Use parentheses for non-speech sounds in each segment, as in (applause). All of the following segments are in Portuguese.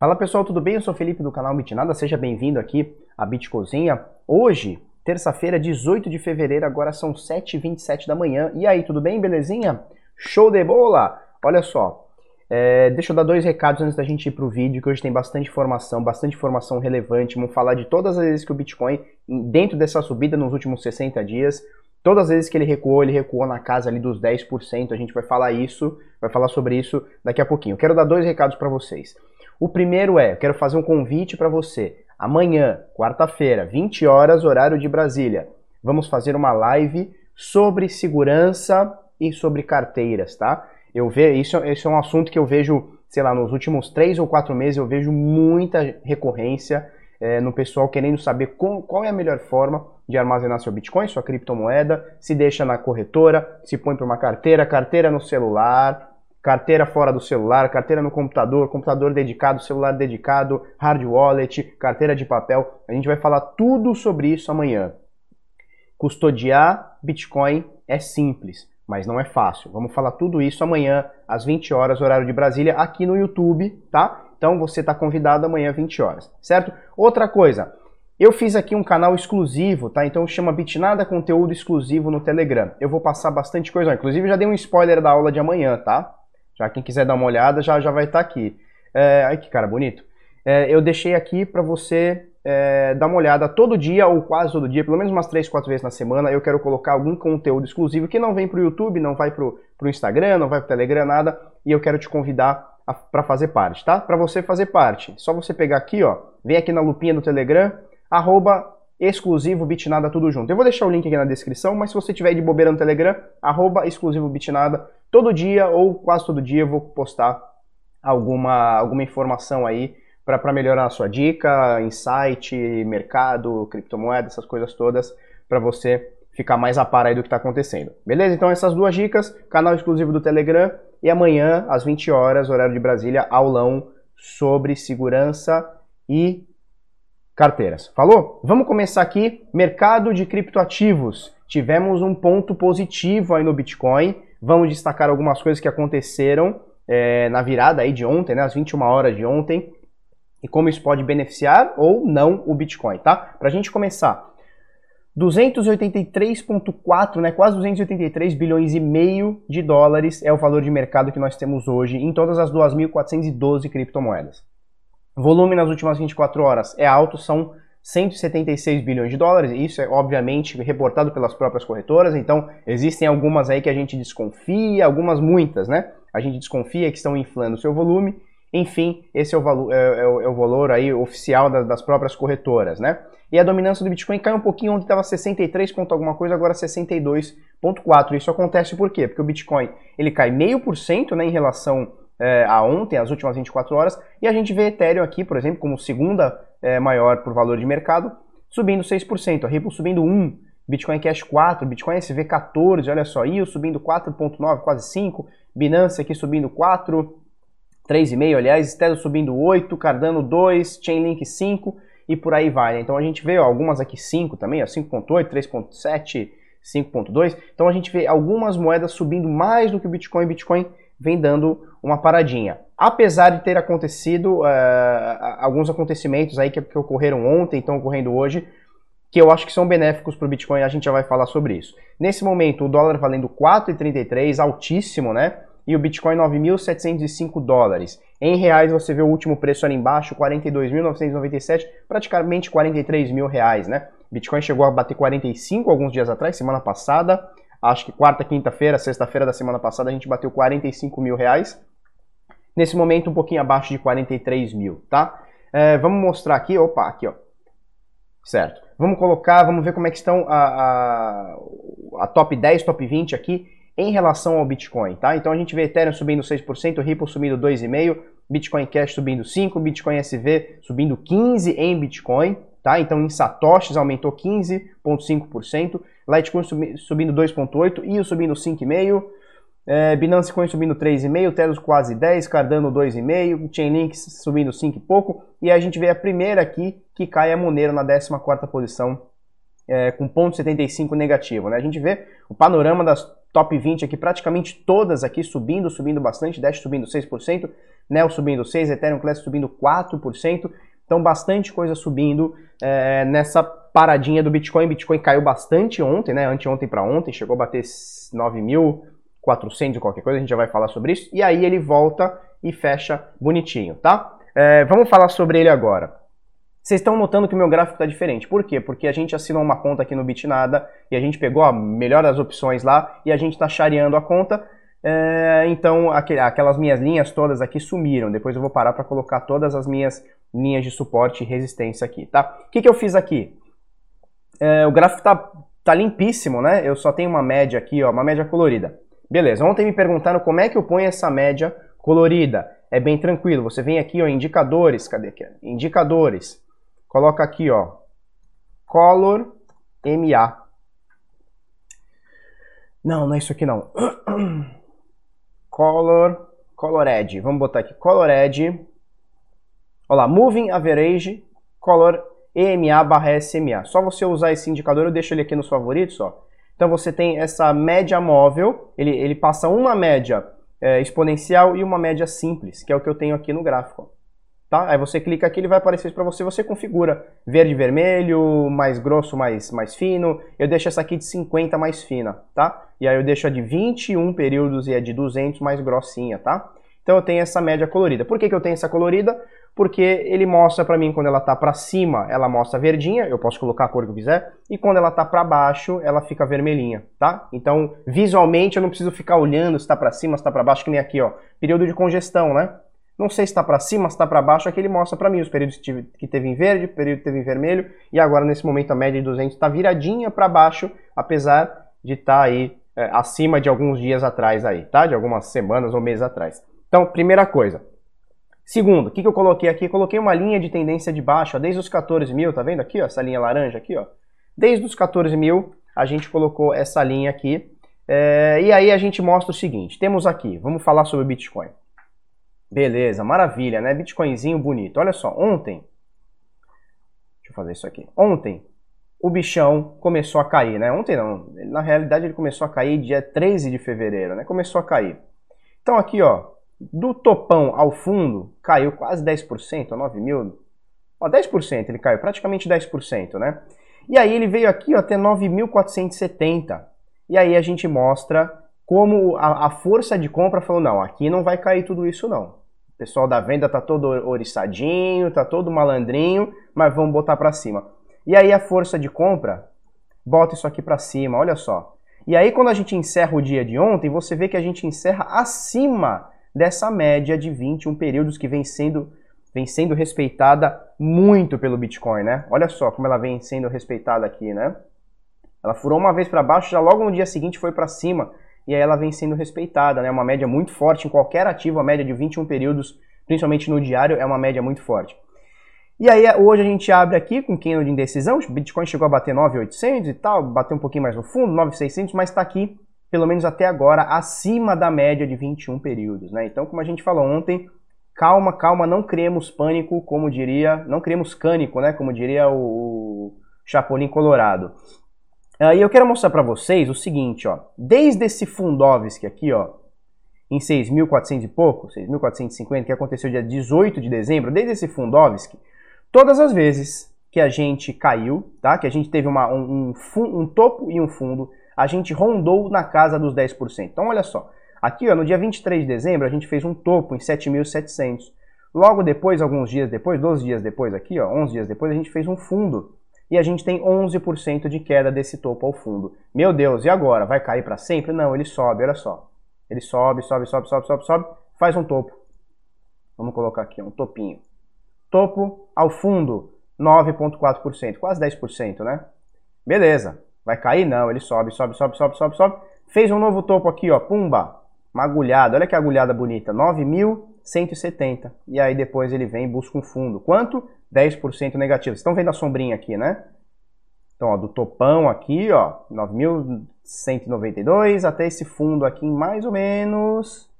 Fala pessoal, tudo bem? Eu sou Felipe do canal Bitnada, seja bem-vindo aqui à Bitcozinha. Hoje, terça-feira, 18 de fevereiro, agora são 7h27 da manhã. E aí, tudo bem? Belezinha? Show de bola! Olha só, é, deixa eu dar dois recados antes da gente ir para o vídeo, que hoje tem bastante informação, bastante informação relevante. Vamos falar de todas as vezes que o Bitcoin, dentro dessa subida nos últimos 60 dias, todas as vezes que ele recuou, ele recuou na casa ali dos 10%. A gente vai falar isso, vai falar sobre isso daqui a pouquinho. Quero dar dois recados para vocês. O primeiro é, eu quero fazer um convite para você. Amanhã, quarta-feira, 20 horas, horário de Brasília, vamos fazer uma live sobre segurança e sobre carteiras, tá? Eu vejo isso, esse é um assunto que eu vejo, sei lá, nos últimos três ou quatro meses eu vejo muita recorrência é, no pessoal querendo saber com, qual é a melhor forma de armazenar seu Bitcoin, sua criptomoeda, se deixa na corretora, se põe para uma carteira, carteira no celular, carteira fora do celular, carteira no computador, computador dedicado, celular dedicado, hard wallet, carteira de papel. A gente vai falar tudo sobre isso amanhã. Custodiar Bitcoin é simples, mas não é fácil. Vamos falar tudo isso amanhã às 20 horas, horário de Brasília, aqui no YouTube, tá? Então você está convidado amanhã às 20 horas, certo? Outra coisa, eu fiz aqui um canal exclusivo, tá? Então chama Bitnada Conteúdo Exclusivo no Telegram. Eu vou passar bastante coisa, inclusive já dei um spoiler da aula de amanhã, tá? Já quem quiser dar uma olhada já, já vai estar tá aqui. É, ai que cara bonito. É, eu deixei aqui para você é, dar uma olhada todo dia ou quase todo dia, pelo menos umas 3, 4 vezes na semana. Eu quero colocar algum conteúdo exclusivo que não vem para o YouTube, não vai para o Instagram, não vai para o Telegram, nada. E eu quero te convidar para fazer parte, tá? Para você fazer parte, só você pegar aqui, ó, vem aqui na lupinha do Telegram, arroba exclusivo bitnada tudo junto. Eu vou deixar o link aqui na descrição, mas se você tiver de bobeira no Telegram, arroba exclusivo bitnada, todo dia ou quase todo dia eu vou postar alguma, alguma informação aí para melhorar a sua dica, insight, mercado, criptomoeda, essas coisas todas, para você ficar mais a par aí do que está acontecendo. Beleza? Então essas duas dicas, canal exclusivo do Telegram e amanhã às 20 horas, horário de Brasília, aulão sobre segurança e carteiras. Falou? Vamos começar aqui. Mercado de criptoativos. Tivemos um ponto positivo aí no Bitcoin. Vamos destacar algumas coisas que aconteceram é, na virada aí de ontem, né, às 21 horas de ontem, e como isso pode beneficiar ou não o Bitcoin, tá? Para a gente começar, 283,4, né, quase 283 bilhões e meio de dólares é o valor de mercado que nós temos hoje em todas as 2.412 criptomoedas. Volume nas últimas 24 horas é alto, são 176 bilhões de dólares. Isso é obviamente reportado pelas próprias corretoras, então existem algumas aí que a gente desconfia, algumas muitas, né? A gente desconfia que estão inflando o seu volume. Enfim, esse é o, valor, é, é, é o valor aí oficial das, das, próprias corretoras, né? E a dominância do Bitcoin cai um pouquinho, onde estava 63 ponto alguma coisa, agora 62,4. Isso acontece por quê? Porque o Bitcoin ele cai meio por cento né, em relação é, a ontem, as últimas 24 horas, e a gente vê Ethereum aqui, por exemplo, como segunda é, maior por valor de mercado, subindo 6%, a Ripple subindo 1%, Bitcoin Cash 4, Bitcoin SV 14, olha só, IO subindo 4.9, quase 5, Binance aqui subindo 4, 3,5, aliás, Stellar subindo 8, Cardano 2, Chainlink 5 e por aí vai. Né? Então a gente vê ó, algumas aqui 5 também, 5.8, 3.7, 5.2. Então a gente vê algumas moedas subindo mais do que o Bitcoin, Bitcoin vem dando uma paradinha. Apesar de ter acontecido uh, alguns acontecimentos aí que, que, ocorreram ontem, estão ocorrendo hoje, que eu acho que são benéficos para o Bitcoin, a gente já vai falar sobre isso. Nesse momento, o dólar valendo 4,33, altíssimo, né? E o Bitcoin 9.705 dólares. Em reais, você vê o último preço ali embaixo, 42.997, praticamente 43 mil reais, né? Bitcoin chegou a bater 45 alguns dias atrás, semana passada, Acho que quarta, quinta-feira, sexta-feira da semana passada a gente bateu 45 mil reais. Nesse momento um pouquinho abaixo de 43 mil, tá? É, vamos mostrar aqui, opa, aqui ó. Certo. Vamos colocar, vamos ver como é que estão a, a, a top 10, top 20 aqui em relação ao Bitcoin, tá? Então a gente vê Ethereum subindo 6%, Ripple subindo 2,5%, Bitcoin Cash subindo 5%, Bitcoin SV subindo 15% em Bitcoin, tá? Então em satoshis aumentou 15,5%, Litecoin subindo 2,8%, IO subindo 5,5%, é, Binance Coin subindo 3,5%, Telos quase 10%, Cardano 2,5%, Chainlink subindo 5 e pouco, e a gente vê a primeira aqui que cai a Monero na 14ª posição é, com 0,75 negativo. Né? A gente vê o panorama das top 20 aqui, praticamente todas aqui subindo, subindo bastante, Dash subindo 6%, Neo subindo 6%, Ethereum Classic subindo 4%, então bastante coisa subindo é, nessa paradinha do Bitcoin. Bitcoin caiu bastante ontem, né? Anteontem para ontem, chegou a bater 9.400 e qualquer coisa, a gente já vai falar sobre isso. E aí ele volta e fecha bonitinho, tá? É, vamos falar sobre ele agora. Vocês estão notando que o meu gráfico está diferente. Por quê? Porque a gente assinou uma conta aqui no Bitnada e a gente pegou a melhor das opções lá e a gente está chareando a conta. É, então aquelas minhas linhas todas aqui sumiram. Depois eu vou parar para colocar todas as minhas linhas de suporte e resistência aqui, tá? O que, que eu fiz aqui? É, o gráfico está tá limpíssimo, né? Eu só tenho uma média aqui, ó, uma média colorida. Beleza, ontem me perguntaram como é que eu ponho essa média colorida. É bem tranquilo, você vem aqui, ó, indicadores, cadê aqui? Indicadores. Coloca aqui, ó, color MA. Não, não é isso aqui não. (clears throat) color, colored. Vamos botar aqui, colored. Olha lá, moving average, color EMA barra SMA. Só você usar esse indicador, eu deixo ele aqui nos favoritos, ó. Então você tem essa média móvel, ele, ele passa uma média é, exponencial e uma média simples, que é o que eu tenho aqui no gráfico. Tá? Aí você clica aqui, ele vai aparecer isso para você, você configura verde vermelho, mais grosso, mais, mais fino. Eu deixo essa aqui de 50 mais fina, tá? E aí eu deixo a de 21 períodos e a de 200 mais grossinha, tá? Então eu tenho essa média colorida. Por que, que eu tenho essa colorida? Porque ele mostra para mim quando ela tá para cima, ela mostra verdinha, eu posso colocar a cor que eu quiser, e quando ela tá para baixo, ela fica vermelhinha, tá? Então, visualmente eu não preciso ficar olhando se tá para cima, se tá para baixo, que nem aqui, ó, período de congestão, né? Não sei se está para cima, se está para baixo, aqui ele mostra para mim os períodos que teve em verde, período que teve em vermelho, e agora nesse momento a média de 200 está viradinha para baixo, apesar de estar tá aí é, acima de alguns dias atrás aí, tá? De algumas semanas ou meses atrás. Então, primeira coisa. Segundo, o que, que eu coloquei aqui? Coloquei uma linha de tendência de baixo, ó, desde os 14 mil, tá vendo aqui, ó, essa linha laranja aqui, ó. Desde os 14 mil, a gente colocou essa linha aqui. É, e aí a gente mostra o seguinte, temos aqui, vamos falar sobre o Bitcoin. Beleza, maravilha, né? Bitcoinzinho bonito. Olha só, ontem. Deixa eu fazer isso aqui. Ontem, o bichão começou a cair, né? Ontem não. Na realidade, ele começou a cair dia 13 de fevereiro, né? Começou a cair. Então, aqui, ó. Do topão ao fundo, caiu quase 10%, 9 mil. Ó, 10% ele caiu, praticamente 10%, né? E aí ele veio aqui ó, até 9.470. E aí a gente mostra como a, a, força de compra falou, não, aqui não vai cair tudo isso não pessoal da venda tá todo oriçadinho, tá todo malandrinho, mas vamos botar para cima. E aí a força de compra bota isso aqui para cima, olha só. E aí quando a gente encerra o dia de ontem, você vê que a gente encerra acima dessa média de 21 períodos que vem sendo vem sendo respeitada muito pelo Bitcoin, né? Olha só como ela vem sendo respeitada aqui, né? Ela furou uma vez para baixo, já logo no dia seguinte foi para cima e aí ela vem sendo respeitada, né? Uma média muito forte em qualquer ativo, a média de 21 períodos, principalmente no diário, é uma média muito forte. E aí hoje a gente abre aqui com quem de indecisão, o Bitcoin chegou a bater 9.800 e tal, bateu um pouquinho mais no fundo, 9.600, mas está aqui, pelo menos até agora, acima da média de 21 períodos, né? Então, como a gente falou ontem, calma, calma, não criemos pânico, como diria, não criemos cânico, né? Como diria o Chapolin Colorado. Uh, e eu quero mostrar para vocês o seguinte, ó. Desde esse Fundovsk aqui, ó, em 6.400 e pouco, 6.450, que aconteceu dia 18 de dezembro, desde esse Fundovsk, todas as vezes que a gente caiu, tá? Que a gente teve uma, um, um, um topo e um fundo, a gente rondou na casa dos 10%. Então, olha só. Aqui, ó, no dia 23 de dezembro, a gente fez um topo em 7.700. Logo depois, alguns dias depois, 12 dias depois aqui, ó, 11 dias depois, a gente fez um fundo e a gente tem 11% de queda desse topo ao fundo. Meu Deus, e agora? Vai cair para sempre? Não, ele sobe, olha só. Ele sobe, sobe, sobe, sobe, sobe, sobe, faz um topo. Vamos colocar aqui um topinho. Topo ao fundo, 9,4%, quase 10%, né? Beleza. Vai cair? Não, ele sobe, sobe, sobe, sobe, sobe, sobe. Fez um novo topo aqui, ó, pumba. Uma agulhada, olha que agulhada bonita, 9.170. E aí depois ele vem e busca um fundo. Quanto? 10% negativo. Vocês estão vendo a sombrinha aqui, né? Então, ó, do topão aqui, ó, 9.192 até esse fundo aqui em mais ou menos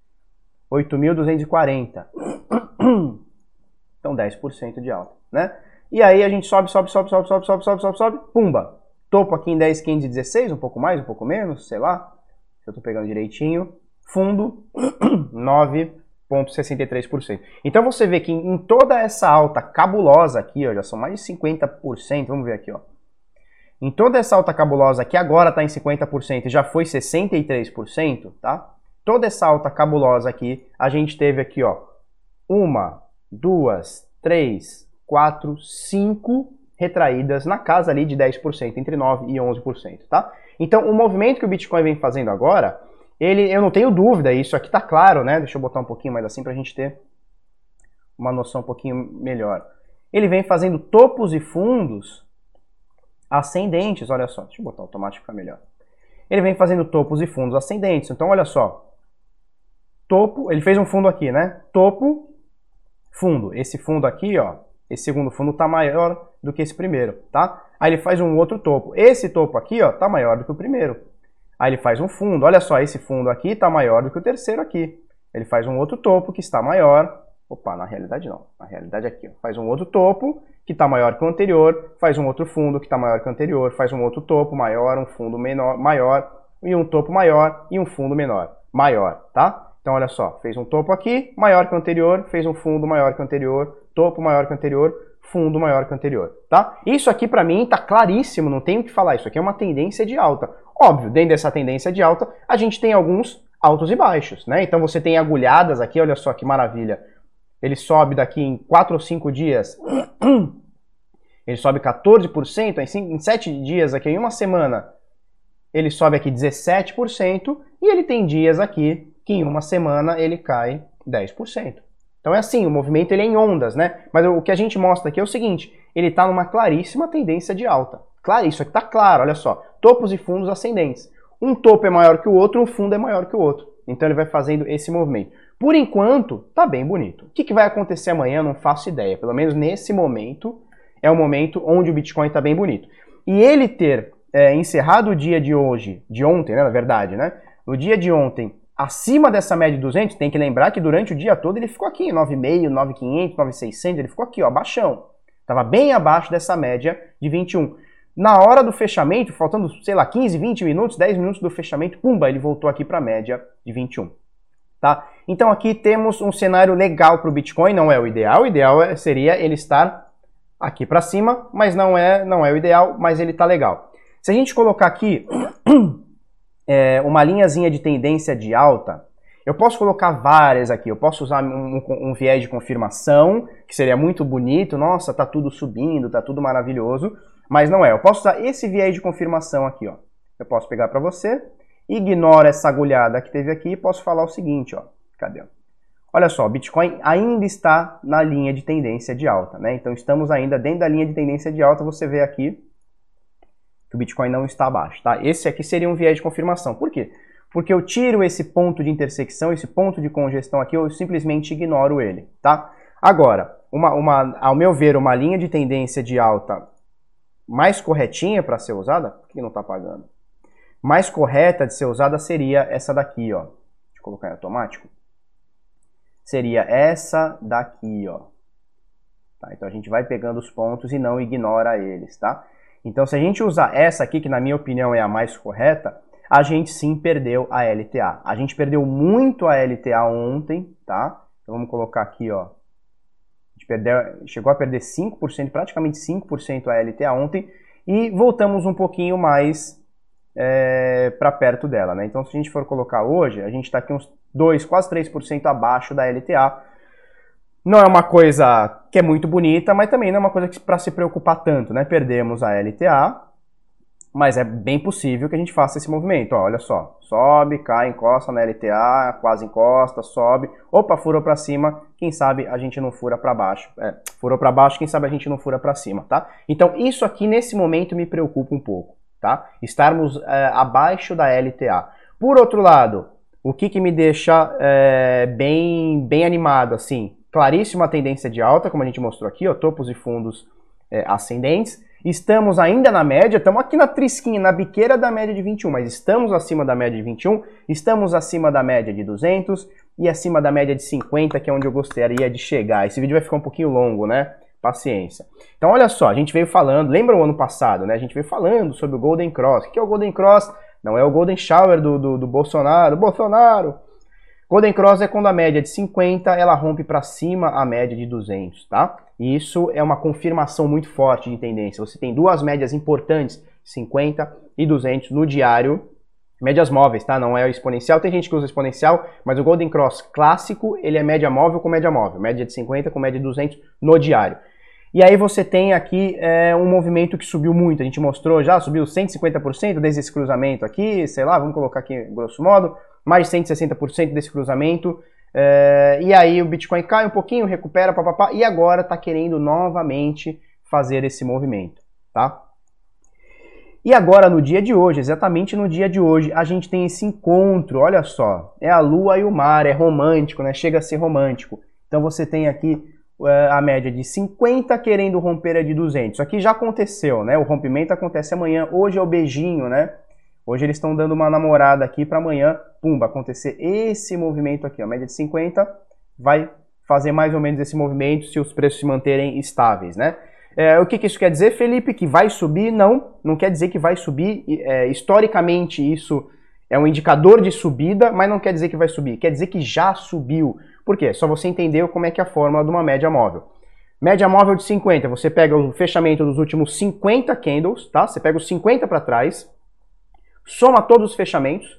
8.240. Então, 10% de alta, né? E aí a gente sobe, sobe, sobe, sobe, sobe, sobe, sobe, sobe, sobe, pumba. Topo aqui em 10,516, um pouco mais, um pouco menos, sei lá. Se eu estou pegando direitinho. Fundo, (clears throat) 9,63%. Então você vê que em toda essa alta cabulosa aqui, ó, já são mais de 50%, vamos ver aqui, ó. Em toda essa alta cabulosa que agora está em 50% e já foi 63%, tá? Toda essa alta cabulosa aqui, a gente teve aqui, ó, uma, duas, três, quatro, cinco retraídas na casa ali de 10%, entre 9% e 11%, tá? Então, o movimento que o Bitcoin vem fazendo agora, ele, eu não tenho dúvida, isso aqui tá claro, né? Deixa eu botar um pouquinho mais assim para a gente ter uma noção um pouquinho melhor. Ele vem fazendo topos e fundos ascendentes, olha só, deixa eu botar automático para melhor. Ele vem fazendo topos e fundos ascendentes, então olha só. Topo, ele fez um fundo aqui, né? Topo, fundo. Esse fundo aqui, ó, esse segundo fundo está maior do que esse primeiro, tá? Aí ele faz um outro topo. Esse topo aqui, ó, tá maior do que o primeiro. Aí ele faz um fundo. Olha só, esse fundo aqui está maior do que o terceiro aqui. Ele faz um outro topo que está maior. Opa, na realidade não. Na realidade aqui, ó. Faz um outro topo que está maior que o anterior, faz um outro fundo que está maior que o anterior, faz um outro topo maior, um fundo menor, maior, e um topo maior e um fundo menor, maior, tá? Então olha só, fez um topo aqui, maior que o anterior, fez um fundo maior que o anterior, topo maior que o anterior, fundo maior que o anterior, tá? Isso aqui para mim tá claríssimo, não tenho o que falar, isso aqui é uma tendência de alta. Óbvio, dentro dessa tendência de alta, a gente tem alguns altos e baixos, né? Então você tem agulhadas aqui, olha só que maravilha. Ele sobe daqui em 4 ou 5 dias, (clears throat) ele sobe 14%, em 7 dias aqui, em uma semana, ele sobe aqui 17%, e ele tem dias aqui que em uma semana ele cai 10%. Então é assim, o movimento ele é em ondas, né? Mas o que a gente mostra aqui é o seguinte, ele está numa claríssima tendência de alta. Claro, isso aqui está claro, olha só, topos e fundos ascendentes. Um topo é maior que o outro, um fundo é maior que o outro. Então ele vai fazendo esse movimento. Por enquanto, tá bem bonito. O que, que vai acontecer amanhã, não faço ideia. Pelo menos nesse momento, é o momento onde o Bitcoin está bem bonito. E ele ter é, encerrado o dia de hoje, de ontem, né, na verdade, né? No dia de ontem, acima dessa média de 200, tem que lembrar que durante o dia todo ele ficou aqui, 9,5, 9,500, 9,600, ele ficou aqui, ó, baixão. Estava bem abaixo dessa média de 21. Na hora do fechamento, faltando, sei lá, 15, 20 minutos, 10 minutos do fechamento, pumba, ele voltou aqui para a média de 21. Tá? Então aqui temos um cenário legal para o Bitcoin, não é o ideal, o ideal é, seria ele estar aqui para cima, mas não é, não é o ideal, mas ele está legal. Se a gente colocar aqui (clears throat) é, uma linhazinha de tendência de alta, eu posso colocar várias aqui. Eu posso usar um, um, viés de confirmação, que seria muito bonito. Nossa, tá tudo subindo, tá tudo maravilhoso. Mas não é. Eu posso usar esse viés de confirmação aqui, ó. Eu posso pegar para você, ignora essa agulhada que teve aqui e posso falar o seguinte, ó. Cadê? Olha só, Bitcoin ainda está na linha de tendência de alta, né? Então estamos ainda dentro da linha de tendência de alta. Você vê aqui que o Bitcoin não está abaixo, tá? Esse aqui seria um viés de confirmação. Por quê? Porque eu tiro esse ponto de intersecção, esse ponto de congestão aqui, eu simplesmente ignoro ele, tá? Agora, uma, uma, ao meu ver, uma linha de tendência de alta mais corretinha para ser usada, por que não está pagando? Mais correta de ser usada seria essa daqui, ó. Deixa eu colocar em automático. Seria essa daqui, ó. Tá, então a gente vai pegando os pontos e não ignora eles, tá? Então, se a gente usar essa aqui, que na minha opinião é a mais correta, a gente sim perdeu a LTA. A gente perdeu muito a LTA ontem, tá? Então vamos colocar aqui, ó. A gente perdeu, chegou a perder 5%, praticamente 5% a LTA ontem, e voltamos um pouquinho mais é, para perto dela, né? Então, se a gente for colocar hoje, a gente está aqui uns 2, quase 3% abaixo da LTA, não é uma coisa que é muito bonita, mas também não é uma coisa para se preocupar tanto, né? Perdemos a LTA, mas é bem possível que a gente faça esse movimento. Ó, olha só, sobe, cai, encosta na LTA, quase encosta, sobe, opa, furou para cima, quem sabe a gente não fura para baixo. É, furou para baixo, quem sabe a gente não fura para cima, tá? Então isso aqui nesse momento me preocupa um pouco, tá? Estarmos é, abaixo da LTA. Por outro lado, o que, que me deixa é, bem, bem animado, assim, claríssima tendência de alta, como a gente mostrou aqui, ó, topos e fundos é, ascendentes. Estamos ainda na média, estamos aqui na trisquinha, na biqueira da média de 21, mas estamos acima da média de 21, estamos acima da média de 200 e acima da média de 50, que é onde eu gostaria de chegar. Esse vídeo vai ficar um pouquinho longo, né? Paciência. Então, olha só, a gente veio falando, lembra o ano passado, né? A gente veio falando sobre o Golden Cross. O que é o Golden Cross? Não é o Golden Shower do, do, do Bolsonaro. Bolsonaro! Golden Cross é quando a média de 50 ela rompe para cima a média de 200, tá? E isso é uma confirmação muito forte de tendência. Você tem duas médias importantes, 50 e 200 no diário, médias móveis, tá? Não é exponencial. Tem gente que usa exponencial, mas o Golden Cross clássico, ele é média móvel com média móvel, média de 50 com média de 200 no diário. E aí você tem aqui é, um movimento que subiu muito. A gente mostrou já, subiu 150% desde esse cruzamento aqui, sei lá, vamos colocar aqui grosso modo, mais de 160% desse cruzamento. É, e aí o Bitcoin cai um pouquinho, recupera, papapá, e agora está querendo novamente fazer esse movimento, tá? E agora, no dia de hoje, exatamente no dia de hoje, a gente tem esse encontro, olha só, é a lua e o mar, é romântico, né? Chega a ser romântico. Então você tem aqui é, a média de 50 querendo romper a de 200. Isso aqui já aconteceu, né? O rompimento acontece amanhã. Hoje é o beijinho, né? Hoje eles estão dando uma namorada aqui para amanhã, pumba, acontecer esse movimento aqui, a média de 50 vai fazer mais ou menos esse movimento se os preços se manterem estáveis, né? É, o que, que, isso quer dizer, Felipe? Que vai subir? Não, não quer dizer que vai subir. É, historicamente, isso é um indicador de subida, mas não quer dizer que vai subir. Quer dizer que já subiu. Por quê? Só você entender como é que é a fórmula de uma média móvel. Média móvel de 50, você pega o fechamento dos últimos 50 candles, tá? Você pega os 50 para trás, soma todos os fechamentos,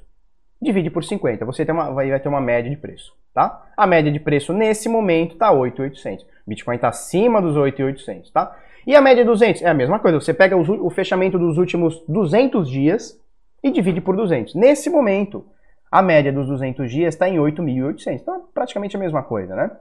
divide por 50. Você tem uma, vai, vai ter uma média de preço, tá? A média de preço nesse momento está 8.800. Bitcoin está acima dos 8.800, tá? E a média de 200? É a mesma coisa. Você pega o, o fechamento dos últimos 200 dias e divide por 200. Nesse momento, a média dos 200 dias está em 8.800. Então, é praticamente a mesma coisa, né?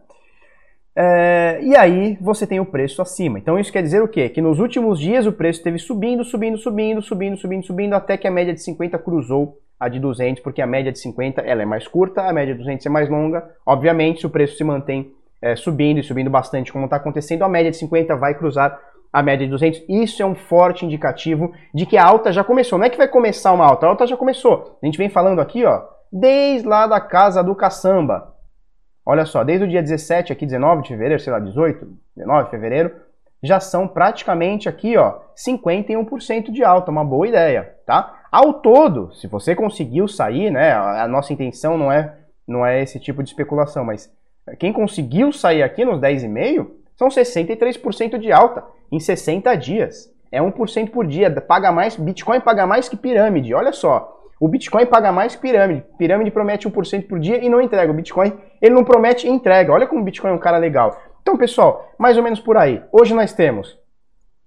É, e aí você tem o preço acima. Então isso quer dizer o quê? Que nos últimos dias o preço esteve subindo, subindo, subindo, subindo, subindo, subindo, até que a média de 50 cruzou a de 200, porque a média de 50 ela é mais curta, a média de 200 é mais longa. Obviamente, se o preço se mantém é, subindo e subindo bastante, como está acontecendo, a média de 50 vai cruzar a média de 200. Isso é um forte indicativo de que a alta já começou. Não é que vai começar uma alta, a alta já começou. A gente vem falando aqui, ó, desde lá da casa do caçamba. Olha só, desde o dia 17 aqui, 19 de fevereiro, sei lá, 18, 19 de fevereiro, já são praticamente aqui, ó, 51% de alta, uma boa ideia, tá? Ao todo, se você conseguiu sair, né, a nossa intenção não é não é esse tipo de especulação, mas quem conseguiu sair aqui nos 10,5 são 63% de alta em 60 dias. É 1% por dia, paga mais, Bitcoin paga mais que pirâmide. Olha só, o Bitcoin paga mais que pirâmide. Pirâmide promete 1% por dia e não entrega. O Bitcoin, ele não promete entrega. Olha como o Bitcoin é um cara legal. Então, pessoal, mais ou menos por aí. Hoje nós temos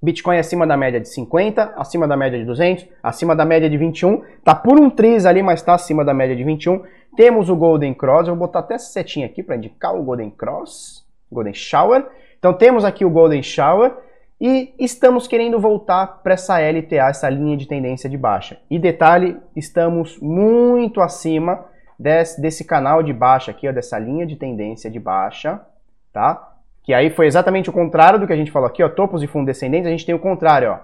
Bitcoin acima da média de 50, acima da média de 200, acima da média de 21. Tá por um triz ali, mas tá acima da média de 21. Temos o Golden Cross. Eu vou botar até essa setinha aqui para indicar o Golden Cross, Golden Shower. Então temos aqui o Golden Shower. E estamos querendo voltar para essa LTA, essa linha de tendência de baixa. E detalhe, estamos muito acima desse, desse canal de baixa aqui, ó, dessa linha de tendência de baixa, tá? Que aí foi exatamente o contrário do que a gente falou aqui, ó, topos e fundos descendentes, a gente tem o contrário, ó.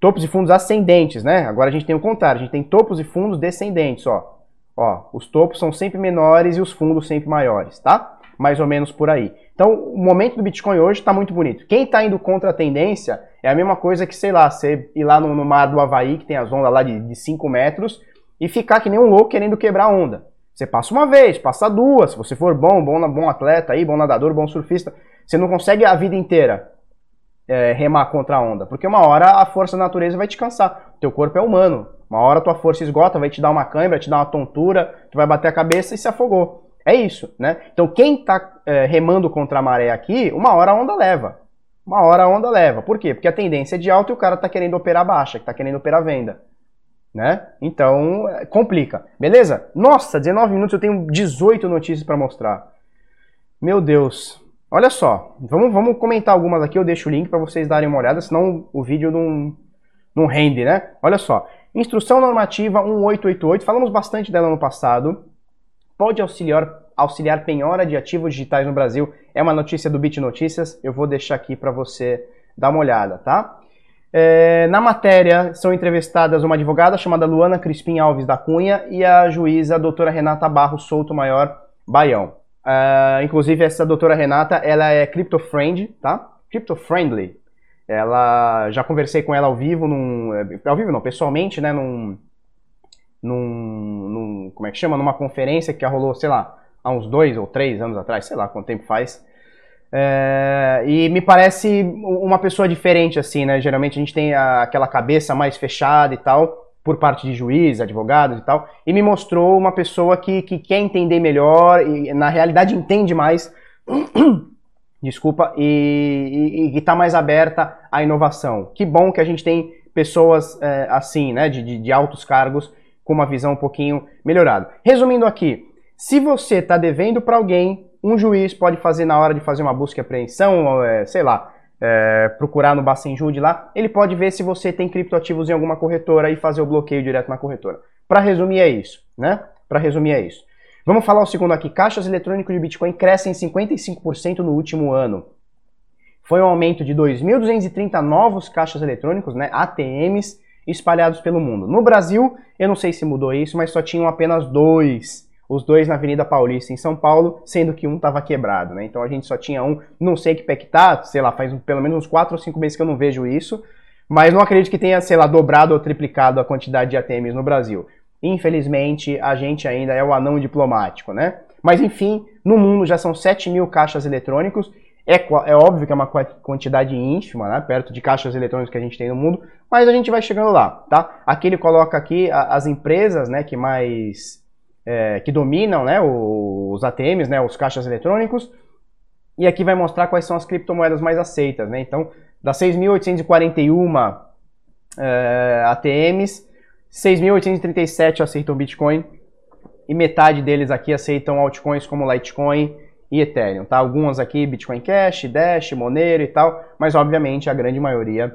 Topos e fundos ascendentes, né? Agora a gente tem o contrário, a gente tem topos e fundos descendentes, ó. Ó, os topos são sempre menores e os fundos sempre maiores, tá? Mais ou menos por aí. Então, o momento do Bitcoin hoje está muito bonito. Quem está indo contra a tendência é a mesma coisa que, sei lá, você ir lá no, no mar do Havaí, que tem as ondas lá de 5 metros, e ficar que nem um louco querendo quebrar a onda. Você passa uma vez, passa duas, se você for bom, bom, bom atleta aí, bom nadador, bom surfista, você não consegue a vida inteira é, remar contra a onda, porque uma hora a força da natureza vai te cansar. O teu corpo é humano. Uma hora tua força esgota, vai te dar uma câimbra, te dar uma tontura, tu vai bater a cabeça e se afogou. É isso, né? Então quem está é, remando contra a maré aqui, uma hora a onda leva. Uma hora a onda leva. Por quê? Porque a tendência é de alta e o cara está querendo operar baixa, está querendo operar venda. Né? Então, é, complica. Beleza? Nossa, 19 minutos eu tenho 18 notícias para mostrar. Meu Deus. Olha só, vamos, vamos comentar algumas aqui, eu deixo o link para vocês darem uma olhada, senão o vídeo não, não rende, né? Olha só, Instrução Normativa 1888, falamos bastante dela no passado, pode auxiliar, auxiliar penhora de ativos digitais no Brasil. É uma notícia do Bit Notícias, eu vou deixar aqui para você dar uma olhada, tá? É, na matéria são entrevistadas uma advogada chamada Luana Crispim Alves da Cunha e a juíza a doutora Renata Barros Souto Maior Baião. Uh, inclusive essa doutora Renata, ela é crypto friend, tá? crypto friendly. Ela já conversei com ela ao vivo, num, é, ao vivo não, pessoalmente, né, num, num, num, como é que chama, numa conferência que rolou, sei lá, há uns dois ou três anos atrás, sei lá quanto tempo faz. É, e me parece uma pessoa diferente, assim, né? Geralmente a gente tem a, aquela cabeça mais fechada e tal, por parte de juízes, advogados e tal, e me mostrou uma pessoa que, que quer entender melhor e, na realidade, entende mais. (clears throat) desculpa, e, e, está mais aberta à inovação. Que bom que a gente tem pessoas é, assim, né, de, de, de altos cargos, com uma visão um pouquinho melhorada. Resumindo aqui, se você está devendo para alguém, um juiz pode fazer na hora de fazer uma busca e apreensão, é, sei lá, é, procurar no Bacenjude lá, ele pode ver se você tem criptoativos em alguma corretora e fazer o bloqueio direto na corretora. Para resumir é isso, né? Para resumir é isso. Vamos falar o segundo aqui. Caixas eletrônicos de Bitcoin crescem 55% no último ano. Foi um aumento de 2.230 novos caixas eletrônicos, né, ATMs, espalhados pelo mundo. No Brasil, eu não sei se mudou isso, mas só tinham apenas dois os dois na Avenida Paulista, em São Paulo, sendo que um estava quebrado, né? Então a gente só tinha um, não sei que pé que tá, sei lá, faz pelo menos uns 4 ou 5 meses que eu não vejo isso, mas não acredito que tenha, sei lá, dobrado ou triplicado a quantidade de ATMs no Brasil. Infelizmente, a gente ainda é o anão diplomático, né? Mas enfim, no mundo já são 7 mil caixas eletrônicos. É, é óbvio que é uma quantidade ínfima, né? Perto de caixas eletrônicas que a gente tem no mundo, mas a gente vai chegando lá, tá? Aqui ele coloca aqui as empresas, né, que mais é, que dominam né, os ATMs, né, os caixas eletrônicos. E aqui vai mostrar quais são as criptomoedas mais aceitas. Né? Então, das 6.841 é, ATMs, 6.837 aceitam Bitcoin e metade deles aqui aceitam altcoins como Litecoin e Ethereum. Tá? Algumas aqui Bitcoin Cash, Dash, Monero e tal, mas obviamente a grande maioria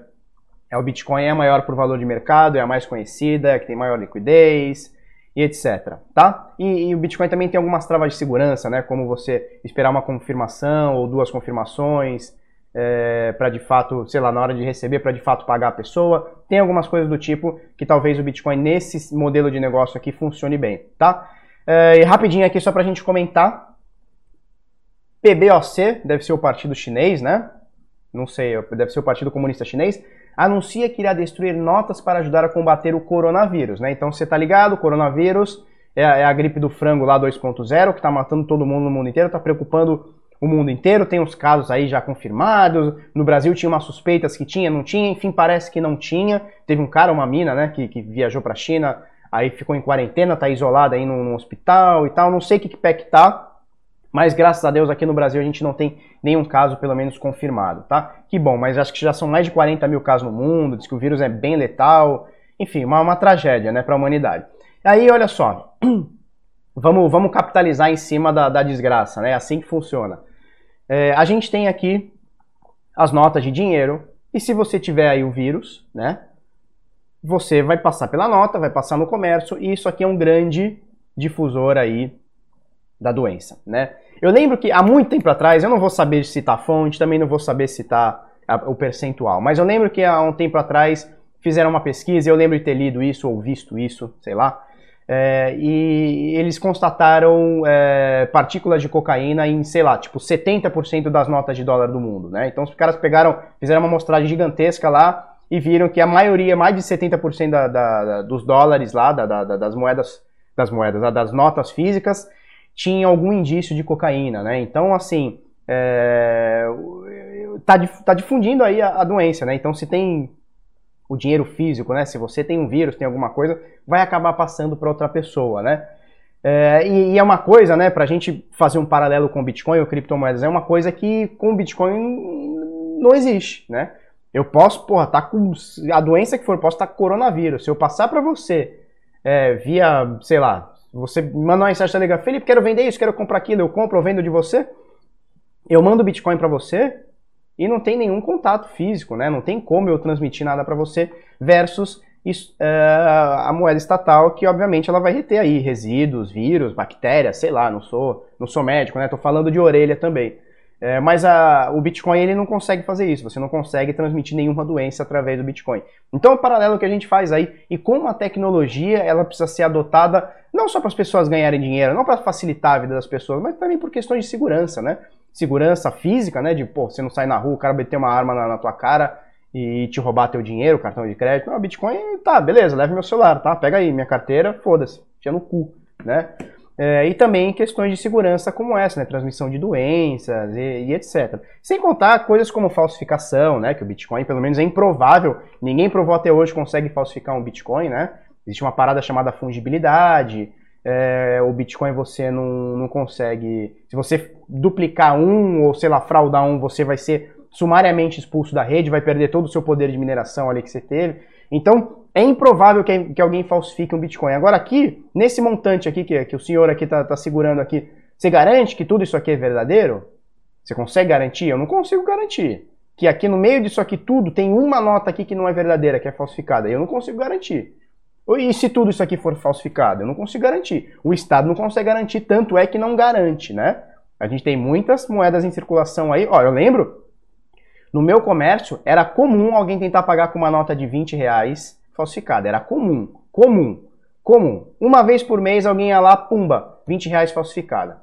é o Bitcoin, é a maior por valor de mercado, é a mais conhecida, é que tem maior liquidez, e etc. Tá? E, e, o Bitcoin também tem algumas travas de segurança, né? Como você esperar uma confirmação ou duas confirmações é, para de fato, sei lá, na hora de receber, para de fato pagar a pessoa. Tem algumas coisas do tipo que talvez o Bitcoin nesse modelo de negócio aqui funcione bem, tá? É, e rapidinho aqui só para a gente comentar. PBOC deve ser o partido chinês, né? Não sei, deve ser o Partido Comunista Chinês anuncia que irá destruir notas para ajudar a combater o coronavírus. Né? Então você está ligado, o coronavírus é a, é a, gripe do frango lá 2.0, que está matando todo mundo no mundo inteiro, está preocupando o mundo inteiro. Tem uns casos aí já confirmados. No Brasil tinha umas suspeitas que tinha, não tinha, enfim, parece que não tinha. Teve um cara, uma mina, né, que, que viajou para a China, aí ficou em quarentena, está isolada aí no, no, hospital e tal. Não sei que, que pé que tá. Mas graças a Deus aqui no Brasil a gente não tem nenhum caso, pelo menos, confirmado, tá? Que bom, mas acho que já são mais de 40 mil casos no mundo, diz que o vírus é bem letal, enfim, uma, uma tragédia, né, para a humanidade. Aí, olha só, (clears throat) vamos, vamos capitalizar em cima da, da desgraça, né? É assim que funciona. É, a gente tem aqui as notas de dinheiro, e se você tiver aí o vírus, né, você vai passar pela nota, vai passar no comércio, e isso aqui é um grande difusor aí da doença, né? Eu lembro que há muito tempo atrás, eu não vou saber citar a fonte, também não vou saber citar a, o percentual, mas eu lembro que há um tempo atrás fizeram uma pesquisa, eu lembro de ter lido isso ou visto isso, sei lá, é, e eles constataram é, partículas de cocaína em, sei lá, tipo 70% das notas de dólar do mundo, né? Então os caras pegaram, fizeram uma amostragem gigantesca lá e viram que a maioria, mais de 70% da, da, da, dos dólares lá, das moedas, das moedas, das notas físicas, tinha algum indício de cocaína, né? Então, assim, é, tá, tá difundindo aí a, a, doença, né? Então, se tem o dinheiro físico, né? Se você tem um vírus, tem alguma coisa, vai acabar passando para outra pessoa, né? É, e, e, é uma coisa, né, para a gente fazer um paralelo com Bitcoin ou criptomoedas, é uma coisa que com Bitcoin não existe, né? Eu posso, porra, tá com a doença que for, posso estar tá coronavírus. Se eu passar para você é, via, sei lá, você manda uma mensagem liga, Felipe, quero vender isso, quero comprar aquilo, eu compro ou vendo de você. Eu mando Bitcoin para você e não tem nenhum contato físico, né? Não tem como eu transmitir nada para você versus isso, uh, a moeda estatal, que obviamente ela vai reter aí resíduos, vírus, bactérias, sei lá, não sou, não sou médico, né? Tô falando de orelha também. É, mas a, o Bitcoin ele não consegue fazer isso, você não consegue transmitir nenhuma doença através do Bitcoin. Então, o paralelo que a gente faz aí, e como a tecnologia ela precisa ser adotada não só para as pessoas ganharem dinheiro, não para facilitar a vida das pessoas, mas também por questões de segurança, né? segurança física, né? De, pô, você não sai na rua, o cara meter uma arma na, na tua cara e te roubar teu dinheiro, cartão de crédito. Não, Bitcoin, tá, beleza, leve meu celular, tá? Pega aí minha carteira, foda-se, tinha no cu, né? É, e também questões de segurança como essa, né? Transmissão de doenças e, e, etc. Sem contar coisas como falsificação, né? Que o Bitcoin, pelo menos, é improvável. Ninguém provou até hoje consegue falsificar um Bitcoin, né? Existe uma parada chamada fungibilidade. É, o Bitcoin você não, não consegue. Se você duplicar um ou, sei lá, fraudar um, você vai ser sumariamente expulso da rede, vai perder todo o seu poder de mineração ali que você teve. Então, é improvável que, que alguém falsifique um Bitcoin. Agora aqui, nesse montante aqui que, que o senhor aqui está tá segurando aqui, você garante que tudo isso aqui é verdadeiro? Você consegue garantir? Eu não consigo garantir. Que aqui no meio disso aqui tudo tem uma nota aqui que não é verdadeira, que é falsificada. Eu não consigo garantir. E se tudo isso aqui for falsificado? Eu não consigo garantir. O Estado não consegue garantir, tanto é que não garante, né? A gente tem muitas moedas em circulação aí. Ó, eu lembro, no meu comércio, era comum alguém tentar pagar com uma nota de 20 reais falsificada. Era comum, comum, comum. Uma vez por mês alguém ia lá, pumba, 20 reais falsificada.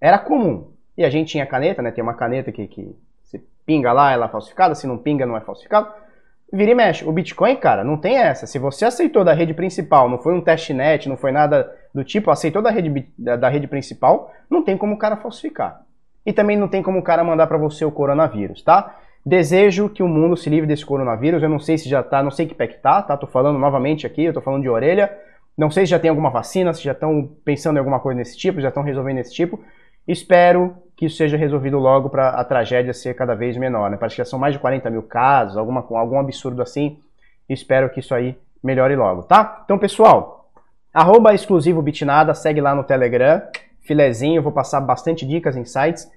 Era comum. E a gente tinha caneta, né? Tem uma caneta que, que se pinga lá, ela é falsificada, se não pinga, não é falsificada. Vira e mexe. O Bitcoin, cara, não tem essa. Se você aceitou da rede principal, não foi um testnet, não foi nada do tipo, aceitou da rede, da, da rede principal, não tem como o cara falsificar. E também não tem como o cara mandar para você o coronavírus, tá? Desejo que o mundo se livre desse coronavírus. Eu não sei se já tá, não sei que pé que tá, tá? Tô falando novamente aqui, eu tô falando de orelha. Não sei se já tem alguma vacina, se já estão pensando em alguma coisa desse tipo, já estão resolvendo esse tipo. Espero que isso seja resolvido logo para a tragédia ser cada vez menor. Né? Parece que já são mais de 40 mil casos, alguma, algum absurdo assim. Espero que isso aí melhore logo, tá? Então, pessoal, arroba exclusivo Bitnada, segue lá no Telegram, filezinho, vou passar bastante dicas, insights.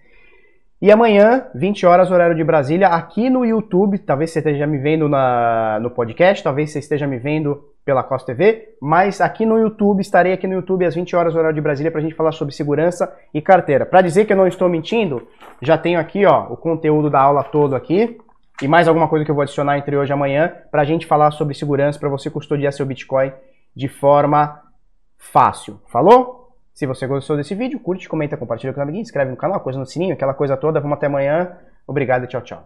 E amanhã, 20 horas, horário de Brasília, aqui no YouTube, talvez você esteja me vendo na, no podcast, talvez você esteja me vendo pela Costa TV, mas aqui no YouTube, estarei aqui no YouTube às 20 horas, horário de Brasília, para a gente falar sobre segurança e carteira. Para dizer que eu não estou mentindo, já tenho aqui ó, o conteúdo da aula todo aqui, e mais alguma coisa que eu vou adicionar entre hoje e amanhã, para a gente falar sobre segurança, para você custodiar seu Bitcoin de forma fácil. Falou? Se você gostou desse vídeo, curte, comenta, compartilha com os amiguinhos, inscreve no canal, coisa no sininho, aquela coisa toda. Vamos até amanhã. Obrigado e tchau, tchau.